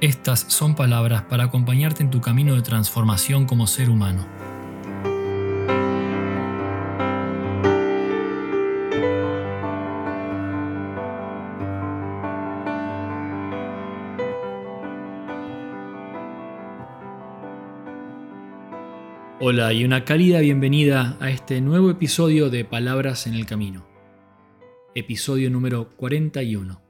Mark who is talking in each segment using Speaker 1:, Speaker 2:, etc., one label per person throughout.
Speaker 1: estas son palabras para acompañarte en tu camino de transformación como ser humano. Hola y una cálida bienvenida a este nuevo episodio de Palabras en el Camino. Episodio número 41.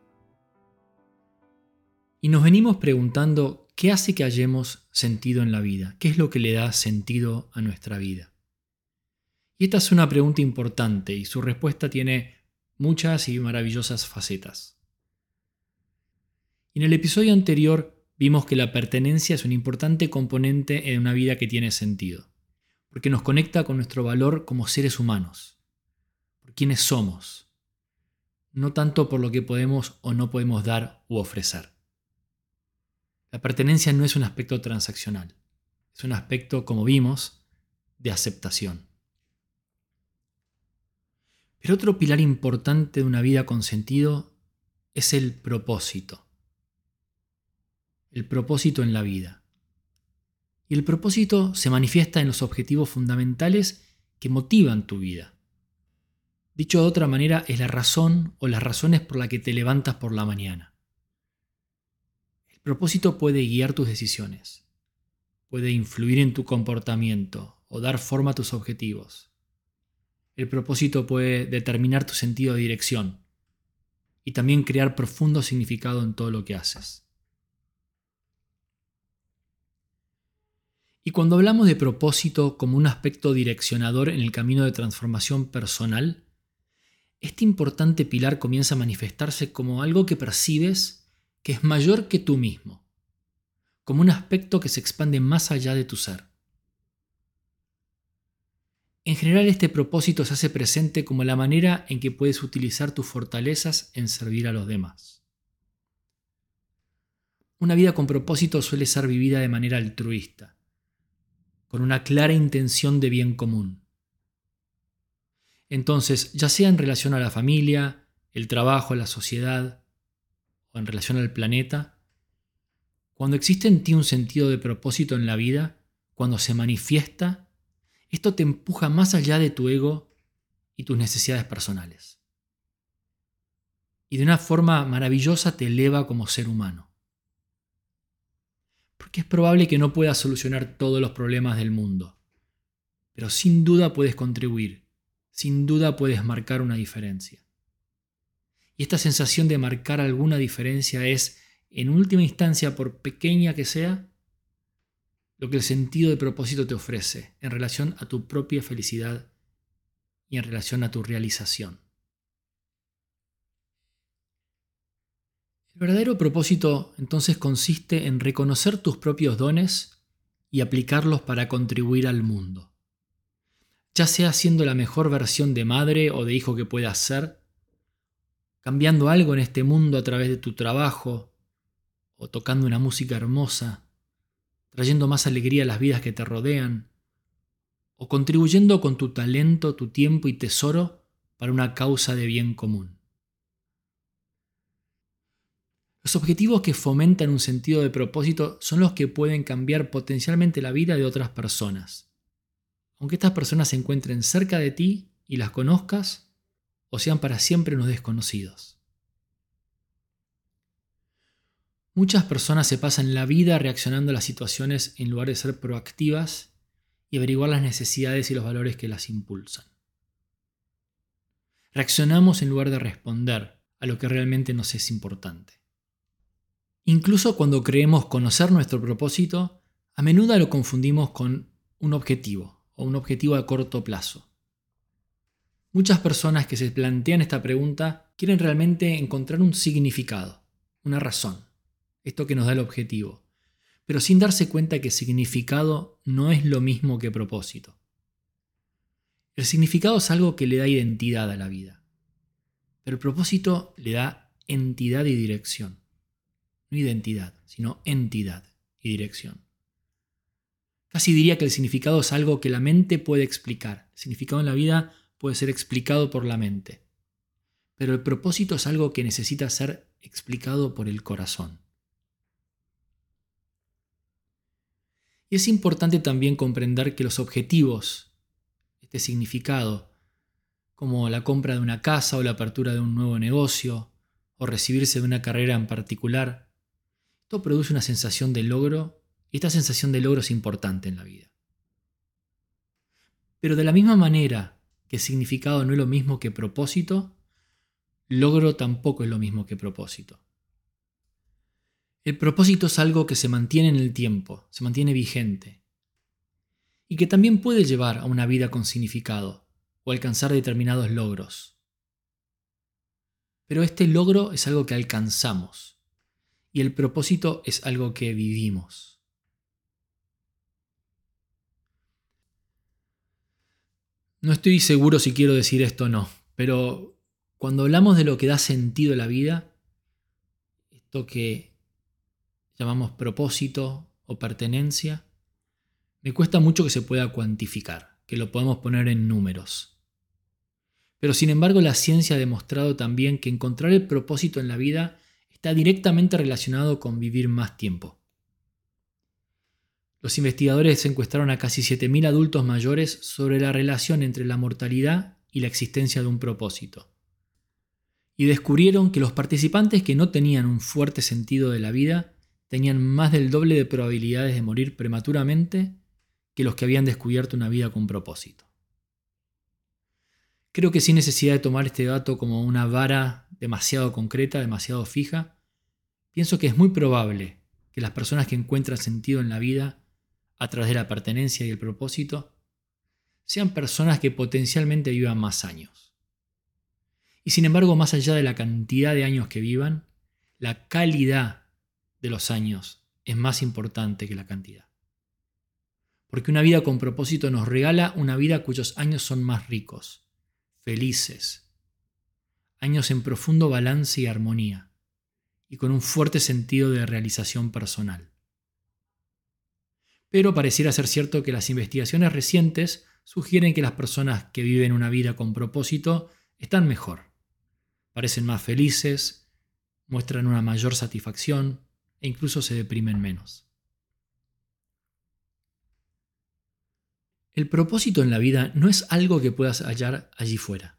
Speaker 1: Y nos venimos preguntando qué hace que hallemos sentido en la vida, qué es lo que le da sentido a nuestra vida. Y esta es una pregunta importante y su respuesta tiene muchas y maravillosas facetas. En el episodio anterior vimos que la pertenencia es un importante componente en una vida que tiene sentido, porque nos conecta con nuestro valor como seres humanos, por quienes somos, no tanto por lo que podemos o no podemos dar u ofrecer. La pertenencia no es un aspecto transaccional, es un aspecto, como vimos, de aceptación. Pero otro pilar importante de una vida con sentido es el propósito. El propósito en la vida. Y el propósito se manifiesta en los objetivos fundamentales que motivan tu vida. Dicho de otra manera, es la razón o las razones por las que te levantas por la mañana propósito puede guiar tus decisiones, puede influir en tu comportamiento o dar forma a tus objetivos. El propósito puede determinar tu sentido de dirección y también crear profundo significado en todo lo que haces. Y cuando hablamos de propósito como un aspecto direccionador en el camino de transformación personal, este importante pilar comienza a manifestarse como algo que percibes que es mayor que tú mismo, como un aspecto que se expande más allá de tu ser. En general este propósito se hace presente como la manera en que puedes utilizar tus fortalezas en servir a los demás. Una vida con propósito suele ser vivida de manera altruista, con una clara intención de bien común. Entonces, ya sea en relación a la familia, el trabajo, la sociedad, en relación al planeta, cuando existe en ti un sentido de propósito en la vida, cuando se manifiesta, esto te empuja más allá de tu ego y tus necesidades personales. Y de una forma maravillosa te eleva como ser humano. Porque es probable que no puedas solucionar todos los problemas del mundo, pero sin duda puedes contribuir, sin duda puedes marcar una diferencia. Y esta sensación de marcar alguna diferencia es, en última instancia, por pequeña que sea, lo que el sentido de propósito te ofrece en relación a tu propia felicidad y en relación a tu realización. El verdadero propósito entonces consiste en reconocer tus propios dones y aplicarlos para contribuir al mundo. Ya sea siendo la mejor versión de madre o de hijo que puedas ser, cambiando algo en este mundo a través de tu trabajo, o tocando una música hermosa, trayendo más alegría a las vidas que te rodean, o contribuyendo con tu talento, tu tiempo y tesoro para una causa de bien común. Los objetivos que fomentan un sentido de propósito son los que pueden cambiar potencialmente la vida de otras personas. Aunque estas personas se encuentren cerca de ti y las conozcas, o sean para siempre unos desconocidos. Muchas personas se pasan la vida reaccionando a las situaciones en lugar de ser proactivas y averiguar las necesidades y los valores que las impulsan. Reaccionamos en lugar de responder a lo que realmente nos es importante. Incluso cuando creemos conocer nuestro propósito, a menudo lo confundimos con un objetivo o un objetivo a corto plazo. Muchas personas que se plantean esta pregunta quieren realmente encontrar un significado, una razón, esto que nos da el objetivo, pero sin darse cuenta que significado no es lo mismo que propósito. El significado es algo que le da identidad a la vida, pero el propósito le da entidad y dirección. No identidad, sino entidad y dirección. Casi diría que el significado es algo que la mente puede explicar. El significado en la vida puede ser explicado por la mente. Pero el propósito es algo que necesita ser explicado por el corazón. Y es importante también comprender que los objetivos, este significado, como la compra de una casa o la apertura de un nuevo negocio, o recibirse de una carrera en particular, esto produce una sensación de logro y esta sensación de logro es importante en la vida. Pero de la misma manera que significado no es lo mismo que propósito, logro tampoco es lo mismo que propósito. El propósito es algo que se mantiene en el tiempo, se mantiene vigente, y que también puede llevar a una vida con significado o alcanzar determinados logros. Pero este logro es algo que alcanzamos, y el propósito es algo que vivimos. No estoy seguro si quiero decir esto o no, pero cuando hablamos de lo que da sentido a la vida, esto que llamamos propósito o pertenencia, me cuesta mucho que se pueda cuantificar, que lo podamos poner en números. Pero sin embargo la ciencia ha demostrado también que encontrar el propósito en la vida está directamente relacionado con vivir más tiempo. Los investigadores encuestaron a casi 7.000 adultos mayores sobre la relación entre la mortalidad y la existencia de un propósito y descubrieron que los participantes que no tenían un fuerte sentido de la vida tenían más del doble de probabilidades de morir prematuramente que los que habían descubierto una vida con propósito. Creo que sin necesidad de tomar este dato como una vara demasiado concreta, demasiado fija, pienso que es muy probable que las personas que encuentran sentido en la vida a través de la pertenencia y el propósito sean personas que potencialmente vivan más años. Y sin embargo, más allá de la cantidad de años que vivan, la calidad de los años es más importante que la cantidad. Porque una vida con propósito nos regala una vida cuyos años son más ricos, felices, años en profundo balance y armonía, y con un fuerte sentido de realización personal. Pero pareciera ser cierto que las investigaciones recientes sugieren que las personas que viven una vida con propósito están mejor parecen más felices, muestran una mayor satisfacción e incluso se deprimen menos. El propósito en la vida no es algo que puedas hallar allí fuera.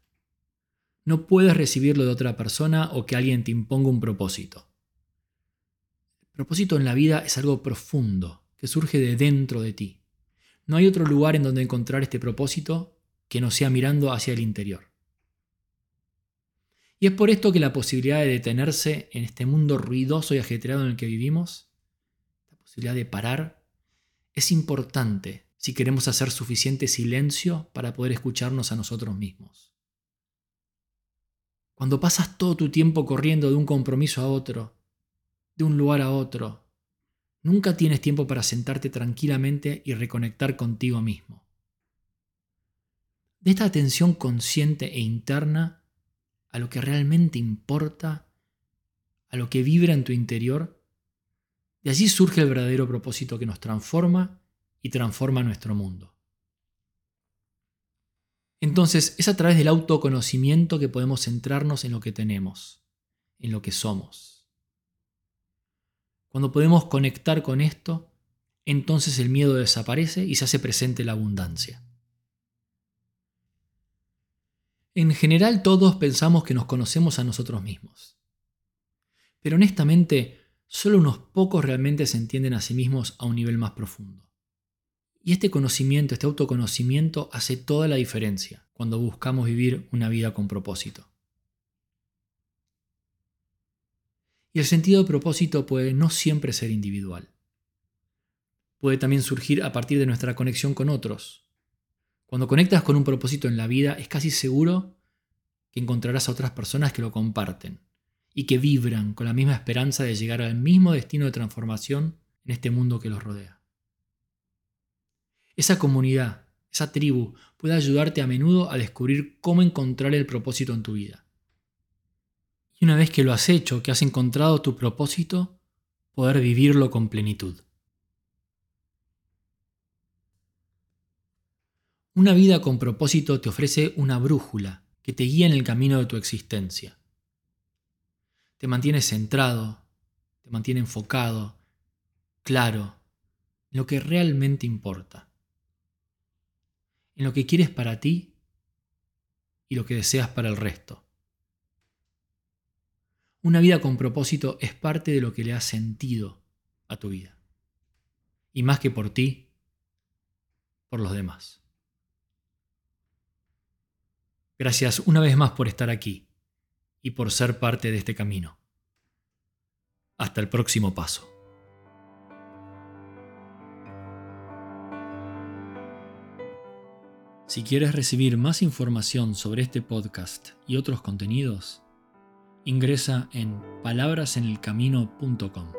Speaker 1: No puedes recibirlo de otra persona o que alguien te imponga un propósito. El propósito en la vida es algo profundo, que surge de dentro de ti. No hay otro lugar en donde encontrar este propósito que no sea mirando hacia el interior. Y es por esto que la posibilidad de detenerse en este mundo ruidoso y ajetreado en el que vivimos, la posibilidad de parar, es importante si queremos hacer suficiente silencio para poder escucharnos a nosotros mismos. Cuando pasas todo tu tiempo corriendo de un compromiso a otro, de un lugar a otro, nunca tienes tiempo para sentarte tranquilamente y reconectar contigo mismo. De esta atención consciente e interna a lo que realmente importa, a lo que vibra en tu interior, de allí surge el verdadero propósito que nos transforma y transforma nuestro mundo. Entonces es a través del autoconocimiento que podemos centrarnos en lo que tenemos, en lo que somos. Cuando podemos conectar con esto, entonces el miedo desaparece y se hace presente la abundancia. En general todos pensamos que nos conocemos a nosotros mismos. Pero honestamente, solo unos pocos realmente se entienden a sí mismos a un nivel más profundo. Y este conocimiento, este autoconocimiento hace toda la diferencia cuando buscamos vivir una vida con propósito. Y el sentido de propósito puede no siempre ser individual. Puede también surgir a partir de nuestra conexión con otros, cuando conectas con un propósito en la vida, es casi seguro que encontrarás a otras personas que lo comparten y que vibran con la misma esperanza de llegar al mismo destino de transformación en este mundo que los rodea. Esa comunidad, esa tribu, puede ayudarte a menudo a descubrir cómo encontrar el propósito en tu vida. Y una vez que lo has hecho, que has encontrado tu propósito, poder vivirlo con plenitud. Una vida con propósito te ofrece una brújula que te guía en el camino de tu existencia. Te mantiene centrado, te mantiene enfocado, claro, en lo que realmente importa, en lo que quieres para ti y lo que deseas para el resto. Una vida con propósito es parte de lo que le ha sentido a tu vida. Y más que por ti, por los demás. Gracias una vez más por estar aquí y por ser parte de este camino. Hasta el próximo paso. Si quieres recibir más información sobre este podcast y otros contenidos, ingresa en palabrasenelcamino.com.